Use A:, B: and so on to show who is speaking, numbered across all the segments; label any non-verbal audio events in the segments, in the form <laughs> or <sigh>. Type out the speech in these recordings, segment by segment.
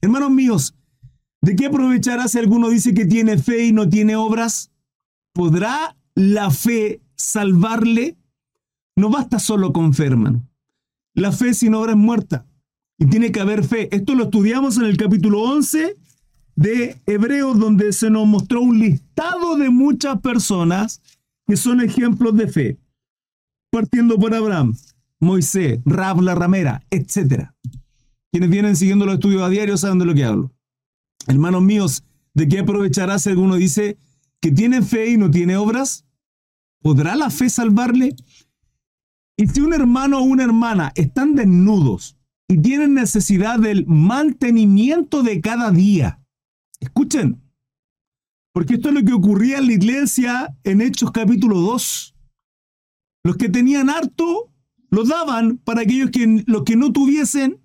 A: Hermanos míos, ¿de qué aprovechará si alguno dice que tiene fe y no tiene obras? ¿Podrá la fe salvarle? No basta solo con fe, hermano. La fe sin obra es muerta. Y tiene que haber fe. Esto lo estudiamos en el capítulo 11 de Hebreos, donde se nos mostró un listado de muchas personas que son ejemplos de fe. Partiendo por Abraham, Moisés, Rab la ramera, etc. Quienes vienen siguiendo los estudios a diario saben de lo que hablo. Hermanos míos, ¿de qué aprovechará si alguno dice que tiene fe y no tiene obras? ¿Podrá la fe salvarle? Y si un hermano o una hermana están desnudos y tienen necesidad del mantenimiento de cada día, escuchen, porque esto es lo que ocurría en la iglesia en Hechos capítulo 2. Los que tenían harto lo daban para aquellos que los que no tuviesen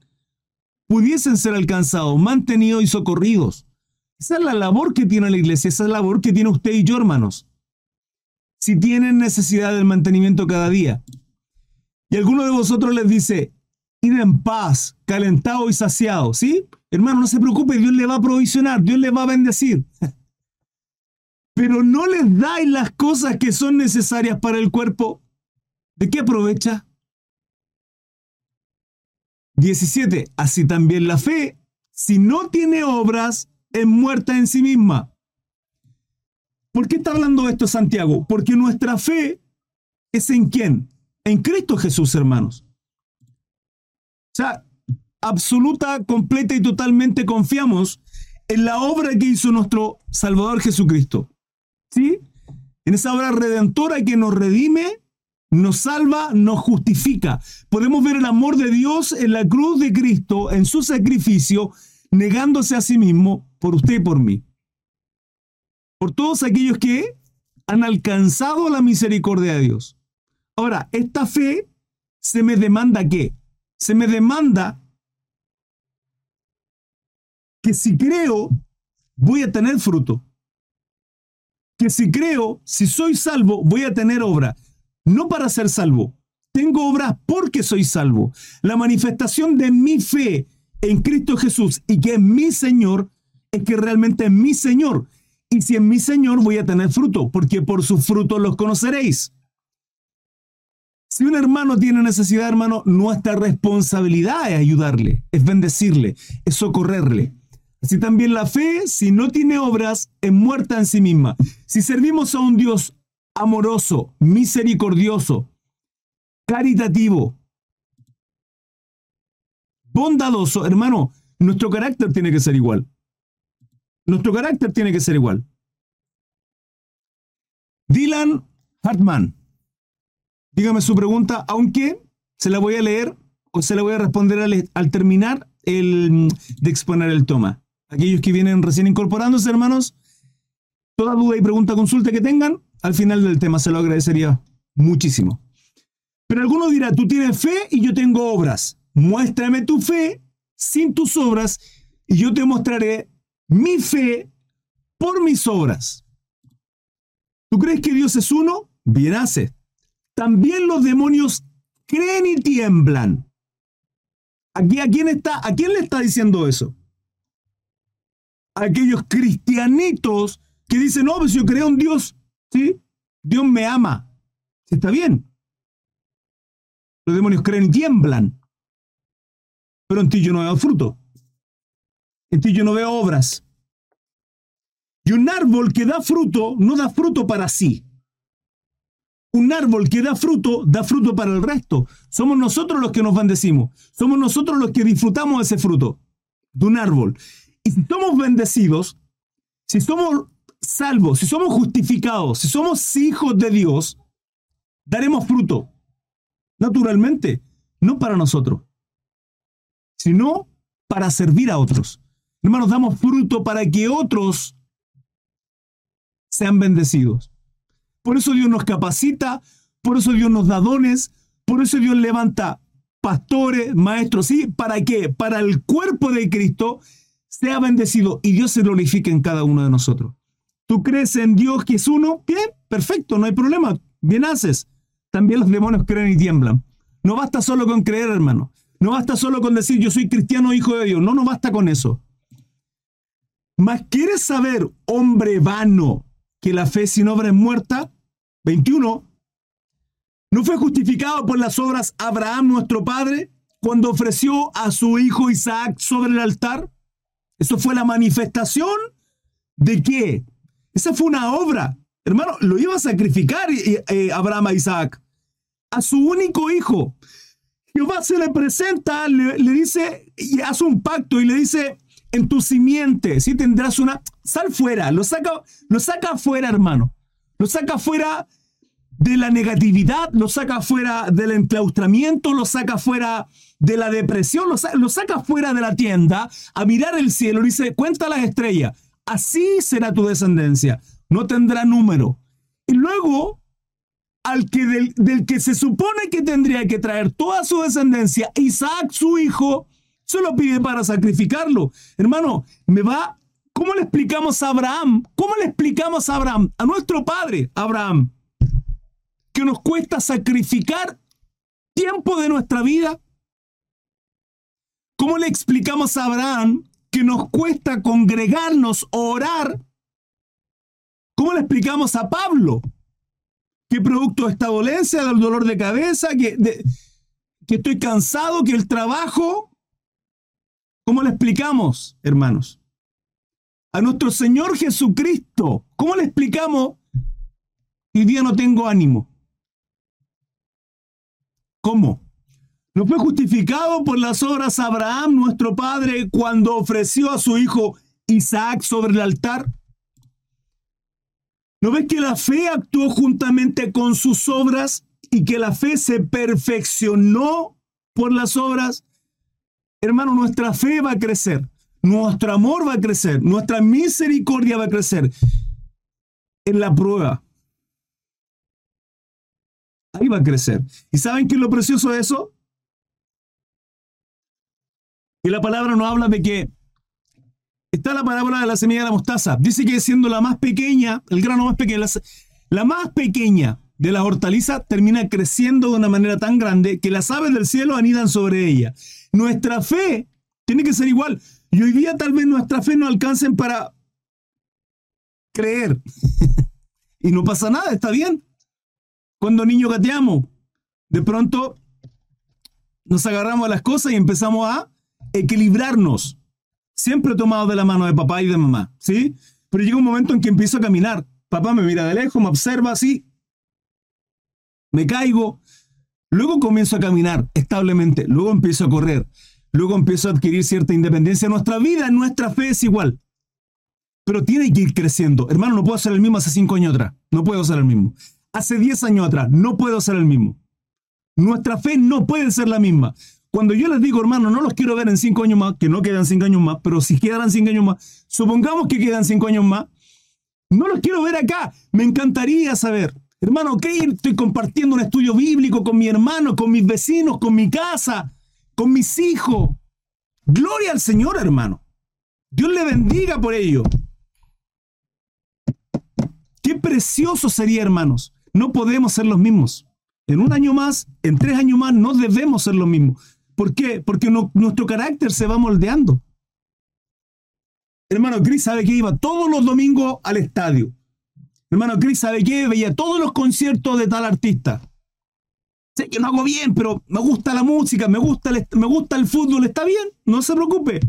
A: pudiesen ser alcanzados, mantenidos y socorridos. Esa es la labor que tiene la iglesia, esa es la labor que tiene usted y yo, hermanos. Si tienen necesidad del mantenimiento cada día. Y alguno de vosotros les dice, id en paz, calentado y saciado, ¿sí? Hermano, no se preocupe, Dios le va a provisionar, Dios le va a bendecir. <laughs> Pero no les dais las cosas que son necesarias para el cuerpo. ¿De qué aprovecha? 17. Así también la fe, si no tiene obras, es muerta en sí misma. ¿Por qué está hablando esto Santiago? Porque nuestra fe es en quién? En Cristo Jesús, hermanos. O sea, absoluta, completa y totalmente confiamos en la obra que hizo nuestro Salvador Jesucristo. ¿Sí? En esa obra redentora que nos redime nos salva, nos justifica. Podemos ver el amor de Dios en la cruz de Cristo, en su sacrificio, negándose a sí mismo por usted y por mí. Por todos aquellos que han alcanzado la misericordia de Dios. Ahora, esta fe se me demanda qué? Se me demanda que si creo, voy a tener fruto. Que si creo, si soy salvo, voy a tener obra no para ser salvo. Tengo obras porque soy salvo. La manifestación de mi fe en Cristo Jesús y que es mi Señor es que realmente es mi Señor. Y si es mi Señor voy a tener fruto, porque por sus frutos los conoceréis. Si un hermano tiene necesidad, hermano, nuestra responsabilidad es ayudarle, es bendecirle, es socorrerle. Así también la fe, si no tiene obras, es muerta en sí misma. Si servimos a un Dios amoroso, misericordioso, caritativo, bondadoso, hermano, nuestro carácter tiene que ser igual. Nuestro carácter tiene que ser igual. Dylan Hartman, dígame su pregunta, aunque se la voy a leer o se la voy a responder al, terminar el, de exponer el toma. Aquellos que vienen recién incorporándose, hermanos, toda duda y pregunta, consulta que tengan, al final del tema se lo agradecería muchísimo. Pero alguno dirá, tú tienes fe y yo tengo obras. Muéstrame tu fe sin tus obras y yo te mostraré mi fe por mis obras. ¿Tú crees que Dios es uno? Bien hace. También los demonios creen y tiemblan. Aquí, ¿a quién está? ¿A quién le está diciendo eso? A aquellos cristianitos que dicen, no, pues yo creo en Dios. Dios me ama. Está bien. Los demonios creen y tiemblan. Pero en ti yo no veo fruto. En ti yo no veo obras. Y un árbol que da fruto no da fruto para sí. Un árbol que da fruto da fruto para el resto. Somos nosotros los que nos bendecimos. Somos nosotros los que disfrutamos ese fruto de un árbol. Y si somos bendecidos, si somos salvos, si somos justificados, si somos hijos de Dios, daremos fruto. Naturalmente, no para nosotros, sino para servir a otros. Hermanos, damos fruto para que otros sean bendecidos. Por eso Dios nos capacita, por eso Dios nos da dones, por eso Dios levanta pastores, maestros, ¿sí? ¿Para qué? Para el cuerpo de Cristo sea bendecido y Dios se glorifique en cada uno de nosotros. ¿Tú crees en Dios que es uno? Bien, perfecto, no hay problema. Bien haces. También los demonios creen y tiemblan. No basta solo con creer, hermano. No basta solo con decir yo soy cristiano hijo de Dios. No, no basta con eso. Mas ¿quieres saber, hombre vano, que la fe sin obra es muerta? 21. ¿No fue justificado por las obras Abraham nuestro padre cuando ofreció a su hijo Isaac sobre el altar? Eso fue la manifestación de qué? Esa fue una obra. Hermano, lo iba a sacrificar eh, eh, Abraham a Isaac, a su único hijo. Jehová se le presenta, le, dice, y hace un pacto y le dice, en tu simiente, si tendrás una, sal fuera, lo saca, lo saca fuera, hermano. Lo saca fuera de la negatividad, lo saca fuera del enclaustramiento, lo saca fuera de la depresión, lo, saca fuera de la tienda a mirar el cielo dice, cuenta las estrellas, así será tu descendencia, no tendrá número. Y luego, al que del, que se supone que tendría que traer toda su descendencia, Isaac, su hijo, se lo pide para sacrificarlo. Hermano, me va, ¿cómo le explicamos a Abraham? ¿Cómo le explicamos a Abraham, a nuestro padre, Abraham, que nos cuesta sacrificar tiempo de nuestra vida? ¿Cómo le explicamos a Abraham que nos cuesta congregarnos, orar? ¿Cómo le explicamos a Pablo que producto de esta dolencia, del dolor de cabeza, que, que estoy cansado, que el trabajo... ¿Cómo le explicamos, hermanos? A nuestro Señor Jesucristo, ¿cómo le explicamos? Hoy día no tengo ánimo. ¿Cómo? ¿No fue justificado por las obras Abraham, nuestro padre, cuando ofreció a su hijo Isaac sobre el altar? ¿No ves que la fe actuó juntamente con sus obras y que la fe se perfeccionó por las obras? Hermano, nuestra fe va a crecer, nuestro amor va a crecer, nuestra misericordia va a crecer en la prueba. Ahí va a crecer. ¿Y saben qué es lo precioso de eso? Y la palabra nos habla de que está la parábola de la semilla de la mostaza. Dice que siendo la más pequeña, el grano más pequeño, la, más pequeña de la hortaliza termina creciendo de una manera tan grande que las aves del cielo anidan sobre ella. Nuestra fe tiene que ser igual. Y hoy día tal vez nuestra fe no alcancen para creer. <laughs> y no pasa nada, está bien. Cuando niños gateamos, de pronto nos agarramos a las cosas y empezamos a equilibrarnos. Siempre tomado de la mano de papá y de mamá, ¿sí? Pero llega un momento en que empiezo a caminar. Papá me mira de lejos, me observa así. Me caigo. Luego comienzo a caminar establemente. Luego empiezo a correr. Luego empiezo a adquirir cierta independencia. Nuestra vida, nuestra fe es igual. Pero tiene que ir creciendo. Hermano, no puedo ser el mismo hace cinco años atrás. No puedo ser el mismo. Hace diez años atrás. No puedo ser el mismo. Nuestra fe no puede ser la misma. Cuando yo les digo, hermano, no los quiero ver en cinco años más, que no quedan cinco años más, pero si quedan cinco años más, supongamos que quedan cinco años más, no los quiero ver acá. Me encantaría saber, hermano, ok, estoy compartiendo un estudio bíblico con mi hermano, con mis vecinos, con mi casa, con mis hijos. Gloria al Señor, hermano. Dios le bendiga por ello. Qué precioso sería, hermanos. No podemos ser los mismos. En un año más, en tres años más, no debemos ser los mismos. ¿Por qué? Porque nuestro carácter se va moldeando. Hermano Chris sabe que iba todos los domingos al estadio. Hermano Chris sabe que veía todos los conciertos de tal artista. Sé que no hago bien, pero me gusta la música, me gusta el, me gusta el fútbol, está bien, no se preocupe.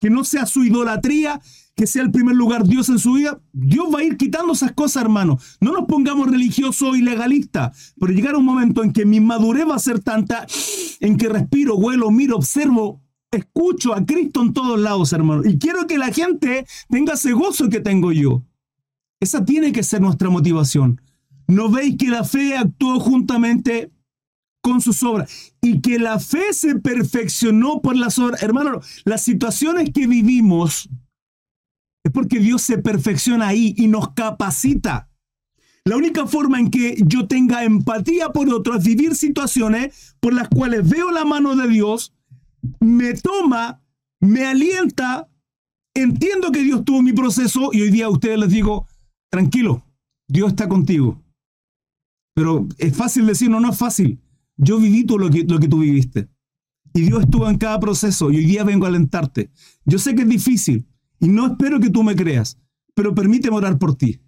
A: Que no sea su idolatría, que sea el primer lugar Dios en su vida. Dios va a ir quitando esas cosas, hermano. No nos pongamos religiosos y legalistas, pero llegar un momento en que mi madurez va a ser tanta, en que respiro, huelo, miro, observo, escucho a Cristo en todos lados, hermano. Y quiero que la gente tenga ese gozo que tengo yo. Esa tiene que ser nuestra motivación. ¿No veis que la fe actuó juntamente con sus obras y que la fe se perfeccionó por las obras? Hermano, las situaciones que vivimos es porque Dios se perfecciona ahí y nos capacita. La única forma en que yo tenga empatía por otros es vivir situaciones por las cuales veo la mano de Dios, me toma, me alienta, entiendo que Dios tuvo mi proceso y hoy día a ustedes les digo, tranquilo, Dios está contigo. Pero es fácil decir, no, no es fácil. Yo viví todo lo que, lo que tú viviste. Y Dios estuvo en cada proceso y hoy día vengo a alentarte. Yo sé que es difícil y no espero que tú me creas, pero permíteme orar por ti.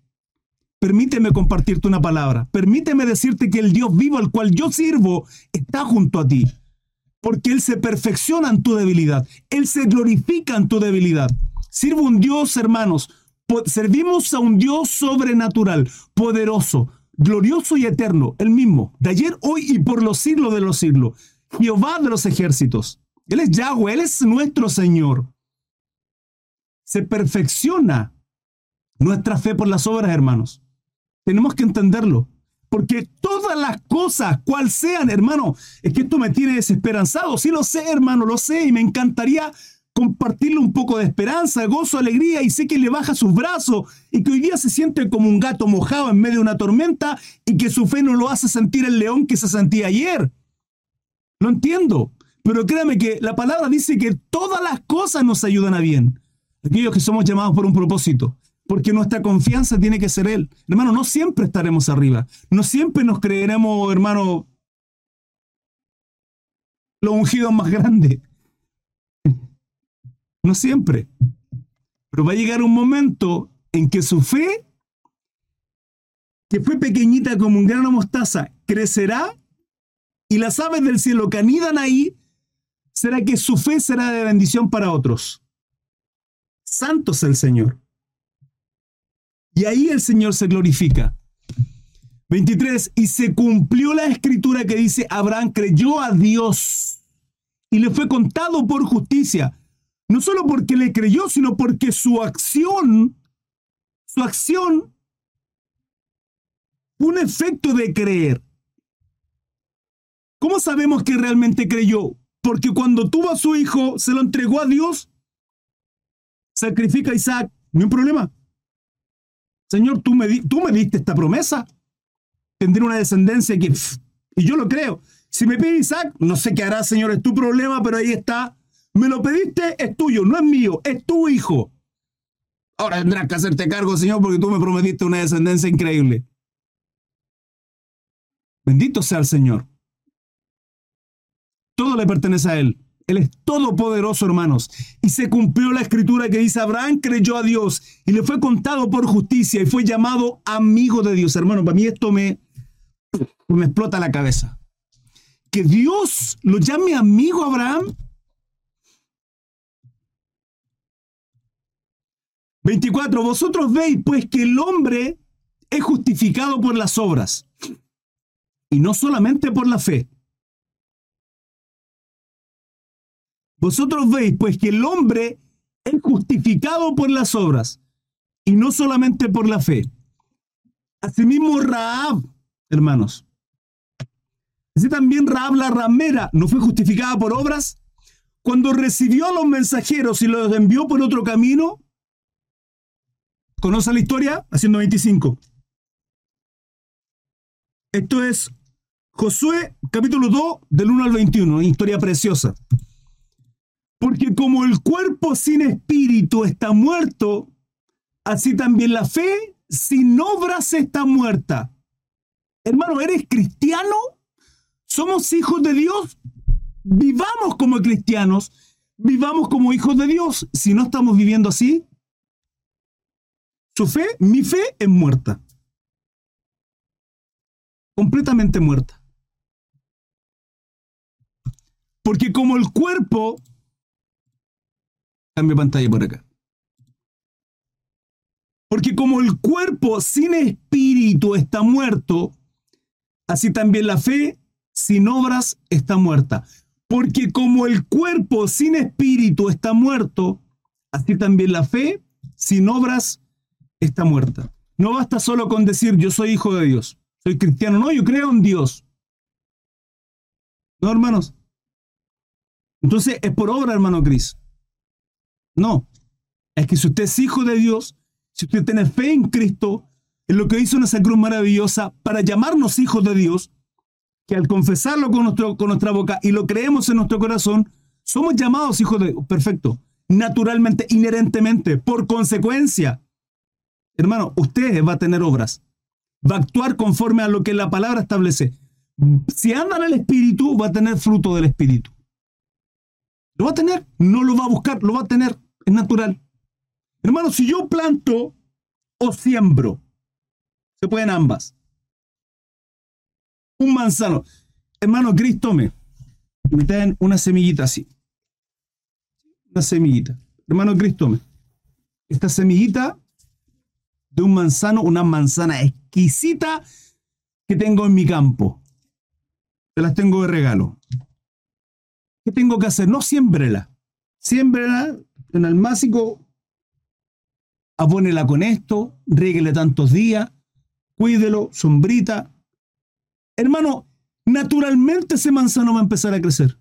A: Permíteme compartirte una palabra. Permíteme decirte que el Dios vivo al cual yo sirvo está junto a ti. Porque Él se perfecciona en tu debilidad. Él se glorifica en tu debilidad. Sirvo un Dios, hermanos. Servimos a un Dios sobrenatural, poderoso, glorioso y eterno, el mismo, de ayer, hoy y por los siglos de los siglos. Jehová de los ejércitos. Él es Yahweh, Él es nuestro Señor. Se perfecciona nuestra fe por las obras, hermanos. Tenemos que entenderlo. Porque todas las cosas, cual sean, hermano, es que esto me tiene desesperanzado. Sí lo sé, hermano, lo sé y me encantaría compartirle un poco de esperanza, gozo, alegría y sé que le baja sus brazos y que hoy día se siente como un gato mojado en medio de una tormenta y que su fe no lo hace sentir el león que se sentía ayer. Lo entiendo, pero créame que la palabra dice que todas las cosas nos ayudan a bien. Aquellos que somos llamados por un propósito, porque nuestra confianza tiene que ser Él. Hermano, no siempre estaremos arriba, no siempre nos creeremos, hermano, los ungidos más grandes. No siempre. Pero va a llegar un momento en que su fe, que fue pequeñita como un grano de mostaza, crecerá y las aves del cielo que anidan ahí, será que su fe será de bendición para otros. Santo es el Señor. Y ahí el Señor se glorifica. 23. Y se cumplió la escritura que dice, Abraham creyó a Dios y le fue contado por justicia. No solo porque le creyó, sino porque su acción, su acción, un efecto de creer. ¿Cómo sabemos que realmente creyó? Porque cuando tuvo a su hijo, se lo entregó a Dios, sacrifica a Isaac, no hay problema. Señor, tú me, tú me diste esta promesa. Tendré una descendencia que... y yo lo creo. Si me pide Isaac, no sé qué hará, Señor, es tu problema, pero ahí está. Me lo pediste, es tuyo, no es mío, es tu hijo. Ahora tendrás que hacerte cargo, Señor, porque tú me prometiste una descendencia increíble. Bendito sea el Señor. Todo le pertenece a Él. Él es todopoderoso, hermanos. Y se cumplió la escritura que dice, Abraham creyó a Dios y le fue contado por justicia y fue llamado amigo de Dios. Hermano, para mí esto me, me explota la cabeza. Que Dios lo llame amigo Abraham. 24. Vosotros veis pues que el hombre es justificado por las obras y no solamente por la fe. Vosotros veis pues que el hombre es justificado por las obras y no solamente por la fe. Asimismo Raab, hermanos. Así también Raab la ramera no fue justificada por obras cuando recibió a los mensajeros y los envió por otro camino. ¿Conoce la historia? Haciendo 25. Esto es Josué capítulo 2 del 1 al 21, una historia preciosa. Porque como el cuerpo sin espíritu está muerto, así también la fe sin obras está muerta. Hermano, ¿eres cristiano? ¿Somos hijos de Dios? Vivamos como cristianos, vivamos como hijos de Dios. Si no estamos viviendo así, su fe, mi fe es muerta. Completamente muerta. Porque como el cuerpo Cambio pantalla por acá. Porque como el cuerpo sin espíritu está muerto, así también la fe sin obras está muerta. Porque como el cuerpo sin espíritu está muerto, así también la fe sin obras está muerta. No basta solo con decir yo soy hijo de Dios, soy cristiano, no, yo creo en Dios. No, hermanos. Entonces es por obra, hermano Cris. No, es que si usted es hijo de Dios, si usted tiene fe en Cristo, en lo que hizo esa cruz maravillosa para llamarnos hijos de Dios, que al confesarlo con, nuestro, con nuestra boca y lo creemos en nuestro corazón, somos llamados hijos de Dios. Perfecto. Naturalmente, inherentemente, por consecuencia. Hermano, usted va a tener obras. Va a actuar conforme a lo que la palabra establece. Si anda en el Espíritu, va a tener fruto del Espíritu. Lo va a tener, no lo va a buscar, lo va a tener, es natural. Hermano, si yo planto o siembro, se pueden ambas. Un manzano. Hermano, Cristo me traen una semillita así. Una semillita. Hermano Cristo me. Esta semillita de un manzano, una manzana exquisita que tengo en mi campo. Te las tengo de regalo. ¿Qué tengo que hacer? No siémbrela. Siémbrela en el másico, abónela con esto, rieguele tantos días, cuídelo, sombrita. Hermano, naturalmente ese manzano va a empezar a crecer.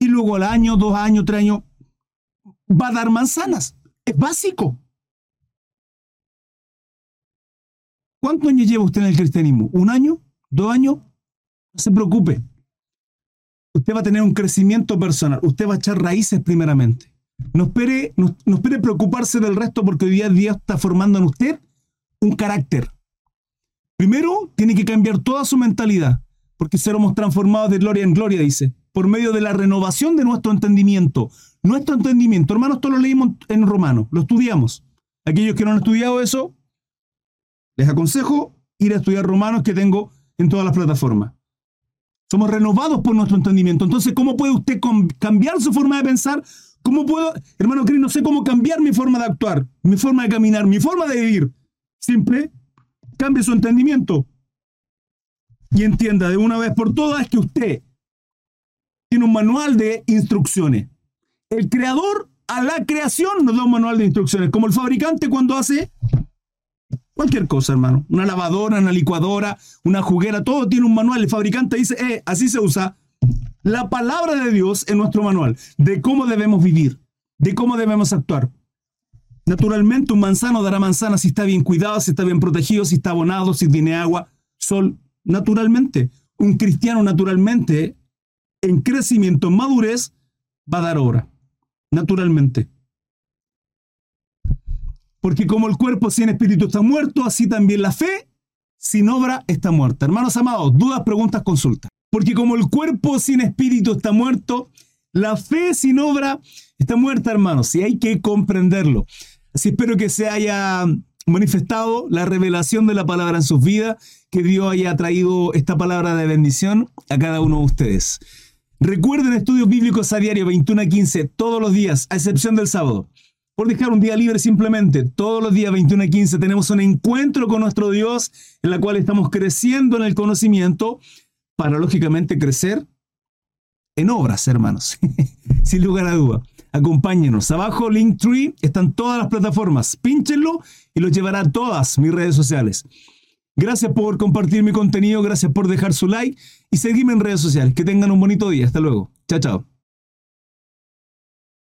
A: Y luego al año, dos años, tres años, va a dar manzanas. Es básico. ¿Cuántos años lleva usted en el cristianismo? ¿Un año? ¿Dos años? No se preocupe. Usted va a tener un crecimiento personal. Usted va a echar raíces primeramente. No espere, no, espere preocuparse del resto porque hoy día Dios está formando en usted un carácter. Primero, tiene que cambiar toda su mentalidad, porque seremos transformados de gloria en gloria, dice, por medio de la renovación de nuestro entendimiento. Nuestro entendimiento, hermanos, esto lo leímos en Romano, lo estudiamos. Aquellos que no han estudiado eso, les aconsejo ir a estudiar Romanos que tengo en todas las plataformas. Somos renovados por nuestro entendimiento. Entonces, ¿cómo puede usted cambiar su forma de pensar? ¿Cómo puedo, hermano Cris, no sé cómo cambiar mi forma de actuar, mi forma de caminar, mi forma de vivir? Simple, cambie su entendimiento. Y entienda de una vez por todas que usted tiene un manual de instrucciones. El creador a la creación nos da un manual de instrucciones, como el fabricante cuando hace Cualquier cosa, hermano. Una lavadora, una licuadora, una juguera, todo tiene un manual. El fabricante dice, eh, así se usa. La palabra de Dios en nuestro manual, de cómo debemos vivir, de cómo debemos actuar. Naturalmente, un manzano dará manzana si está bien cuidado, si está bien protegido, si está abonado, si tiene agua, sol. Naturalmente, un cristiano naturalmente, en crecimiento, en madurez, va a dar obra. Naturalmente. Porque como el cuerpo sin espíritu está muerto, así también la fe sin obra está muerta. Hermanos amados, dudas, preguntas, consultas. Porque como el cuerpo sin espíritu está muerto, la fe sin obra está muerta, hermanos. Y hay que comprenderlo. Así espero que se haya manifestado la revelación de la palabra en sus vidas, que Dios haya traído esta palabra de bendición a cada uno de ustedes. Recuerden estudios bíblicos a diario 21 a 15 todos los días, a excepción del sábado por dejar un día libre simplemente. Todos los días 21 y 15 tenemos un encuentro con nuestro Dios en la cual estamos creciendo en el conocimiento para lógicamente crecer en obras, hermanos. <laughs> Sin lugar a duda. Acompáñenos. Abajo, Linktree, están todas las plataformas. Pínchenlo y los llevará a todas mis redes sociales. Gracias por compartir mi contenido, gracias por dejar su like y seguirme en redes sociales. Que tengan un bonito día. Hasta luego. Chao, chao.